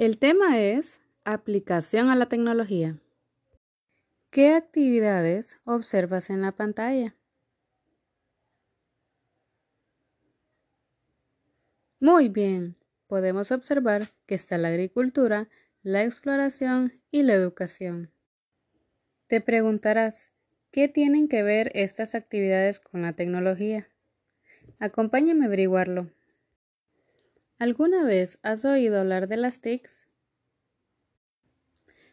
El tema es aplicación a la tecnología. ¿Qué actividades observas en la pantalla? Muy bien, podemos observar que está la agricultura, la exploración y la educación. Te preguntarás, ¿qué tienen que ver estas actividades con la tecnología? Acompáñame a averiguarlo. ¿Alguna vez has oído hablar de las TICs?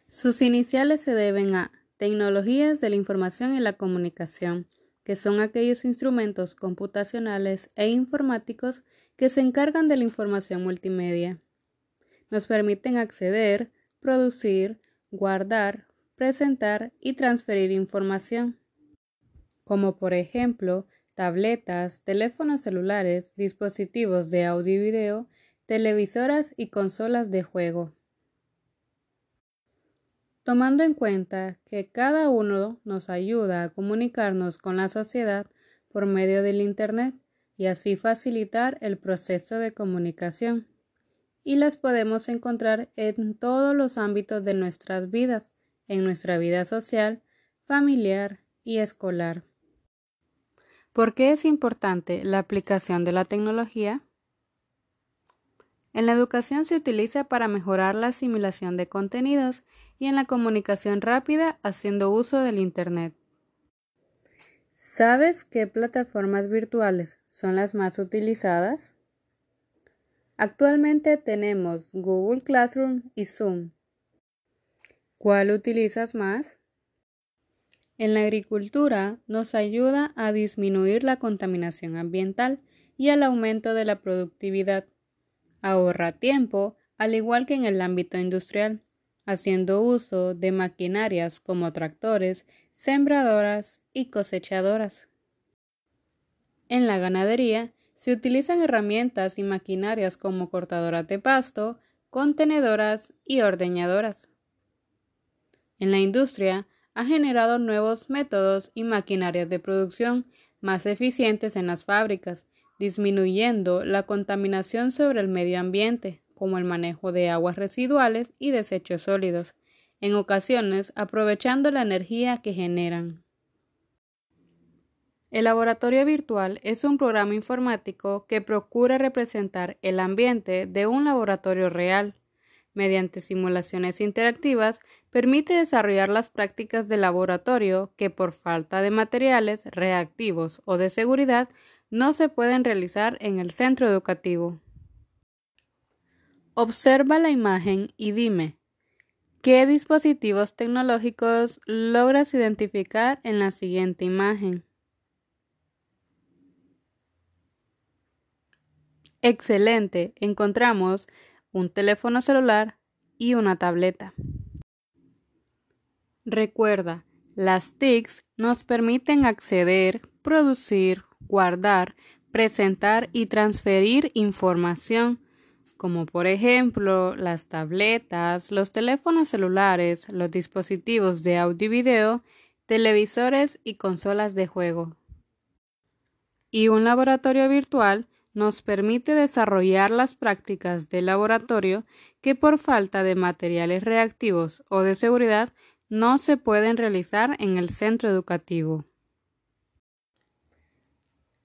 Sus iniciales se deben a Tecnologías de la Información y la Comunicación, que son aquellos instrumentos computacionales e informáticos que se encargan de la información multimedia. Nos permiten acceder, producir, guardar, presentar y transferir información, como por ejemplo tabletas, teléfonos celulares, dispositivos de audio y video, televisoras y consolas de juego. Tomando en cuenta que cada uno nos ayuda a comunicarnos con la sociedad por medio del Internet y así facilitar el proceso de comunicación. Y las podemos encontrar en todos los ámbitos de nuestras vidas, en nuestra vida social, familiar y escolar. ¿Por qué es importante la aplicación de la tecnología? En la educación se utiliza para mejorar la asimilación de contenidos y en la comunicación rápida haciendo uso del Internet. ¿Sabes qué plataformas virtuales son las más utilizadas? Actualmente tenemos Google Classroom y Zoom. ¿Cuál utilizas más? En la agricultura nos ayuda a disminuir la contaminación ambiental y al aumento de la productividad. Ahorra tiempo, al igual que en el ámbito industrial, haciendo uso de maquinarias como tractores, sembradoras y cosechadoras. En la ganadería se utilizan herramientas y maquinarias como cortadoras de pasto, contenedoras y ordeñadoras. En la industria ha generado nuevos métodos y maquinarias de producción más eficientes en las fábricas, disminuyendo la contaminación sobre el medio ambiente, como el manejo de aguas residuales y desechos sólidos, en ocasiones aprovechando la energía que generan. El laboratorio virtual es un programa informático que procura representar el ambiente de un laboratorio real, mediante simulaciones interactivas, permite desarrollar las prácticas de laboratorio que por falta de materiales reactivos o de seguridad no se pueden realizar en el centro educativo. Observa la imagen y dime, ¿qué dispositivos tecnológicos logras identificar en la siguiente imagen? Excelente, encontramos un teléfono celular y una tableta. Recuerda, las TICs nos permiten acceder, producir, guardar, presentar y transferir información, como por ejemplo las tabletas, los teléfonos celulares, los dispositivos de audio y video, televisores y consolas de juego. Y un laboratorio virtual nos permite desarrollar las prácticas de laboratorio que por falta de materiales reactivos o de seguridad no se pueden realizar en el centro educativo.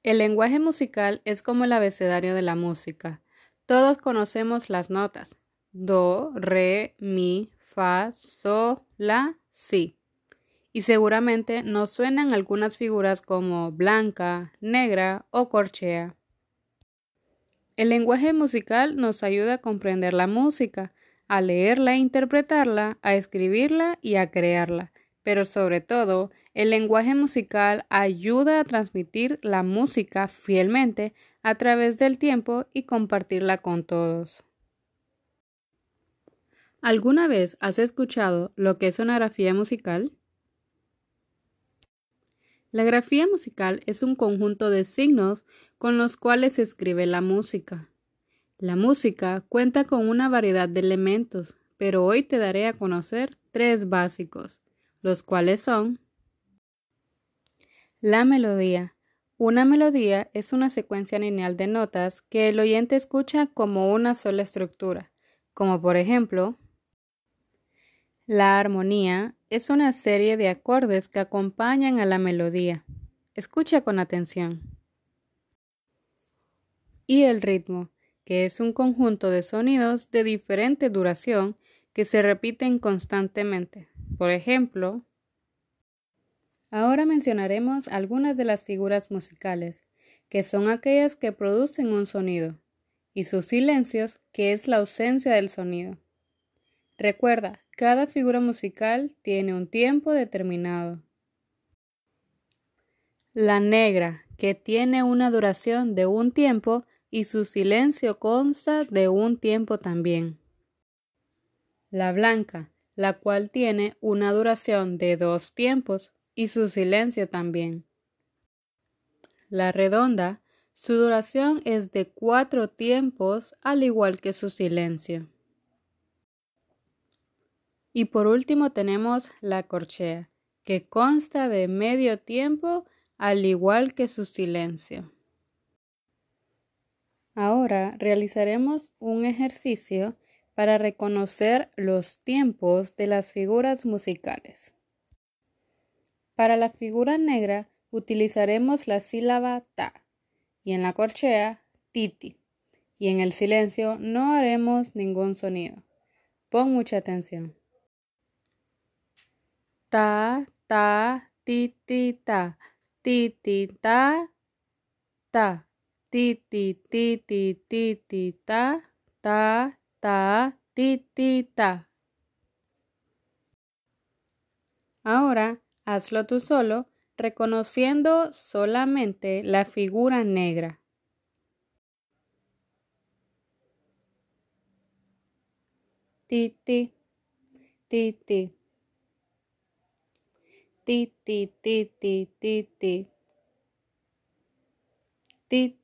El lenguaje musical es como el abecedario de la música. Todos conocemos las notas do, re, mi, fa, sol, la, si. Y seguramente nos suenan algunas figuras como blanca, negra o corchea. El lenguaje musical nos ayuda a comprender la música, a leerla e interpretarla, a escribirla y a crearla. Pero sobre todo, el lenguaje musical ayuda a transmitir la música fielmente a través del tiempo y compartirla con todos. ¿Alguna vez has escuchado lo que es una grafía musical? La grafía musical es un conjunto de signos con los cuales se escribe la música. La música cuenta con una variedad de elementos, pero hoy te daré a conocer tres básicos, los cuales son la melodía. Una melodía es una secuencia lineal de notas que el oyente escucha como una sola estructura. como por ejemplo, la armonía es una serie de acordes que acompañan a la melodía. Escucha con atención. Y el ritmo, que es un conjunto de sonidos de diferente duración que se repiten constantemente. Por ejemplo, ahora mencionaremos algunas de las figuras musicales, que son aquellas que producen un sonido, y sus silencios, que es la ausencia del sonido. Recuerda, cada figura musical tiene un tiempo determinado. La negra, que tiene una duración de un tiempo y su silencio consta de un tiempo también. La blanca, la cual tiene una duración de dos tiempos y su silencio también. La redonda, su duración es de cuatro tiempos al igual que su silencio. Y por último tenemos la corchea, que consta de medio tiempo al igual que su silencio. Ahora realizaremos un ejercicio para reconocer los tiempos de las figuras musicales. Para la figura negra utilizaremos la sílaba ta y en la corchea titi y en el silencio no haremos ningún sonido. Pon mucha atención ta, ta, ti, ti, ta, ti, ti, ta, ta, ti, ti, ti, ti, ti, ti, ta, ta, ta, ti, ti, ta. Ahora hazlo tú solo, reconociendo solamente la figura negra. Ti, ti, ti, ti ti, ti,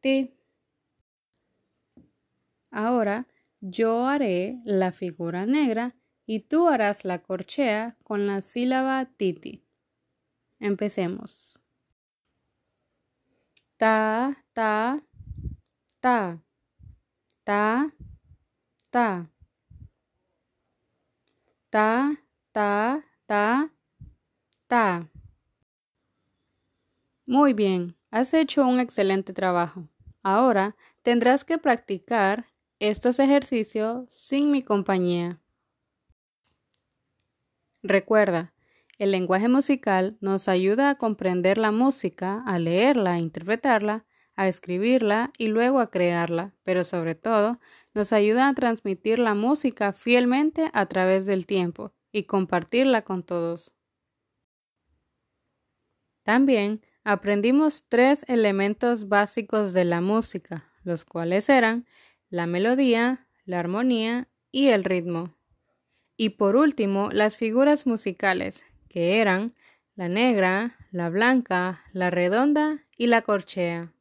ti. Ahora yo haré la figura negra y tú harás la corchea con la sílaba titi. Empecemos. Ta, ta, ta, ta, ta, ta, ta, ta, Ta. Muy bien, has hecho un excelente trabajo. Ahora tendrás que practicar estos ejercicios sin mi compañía. Recuerda, el lenguaje musical nos ayuda a comprender la música, a leerla, a interpretarla, a escribirla y luego a crearla, pero sobre todo nos ayuda a transmitir la música fielmente a través del tiempo y compartirla con todos. También aprendimos tres elementos básicos de la música, los cuales eran la melodía, la armonía y el ritmo. Y por último, las figuras musicales, que eran la negra, la blanca, la redonda y la corchea.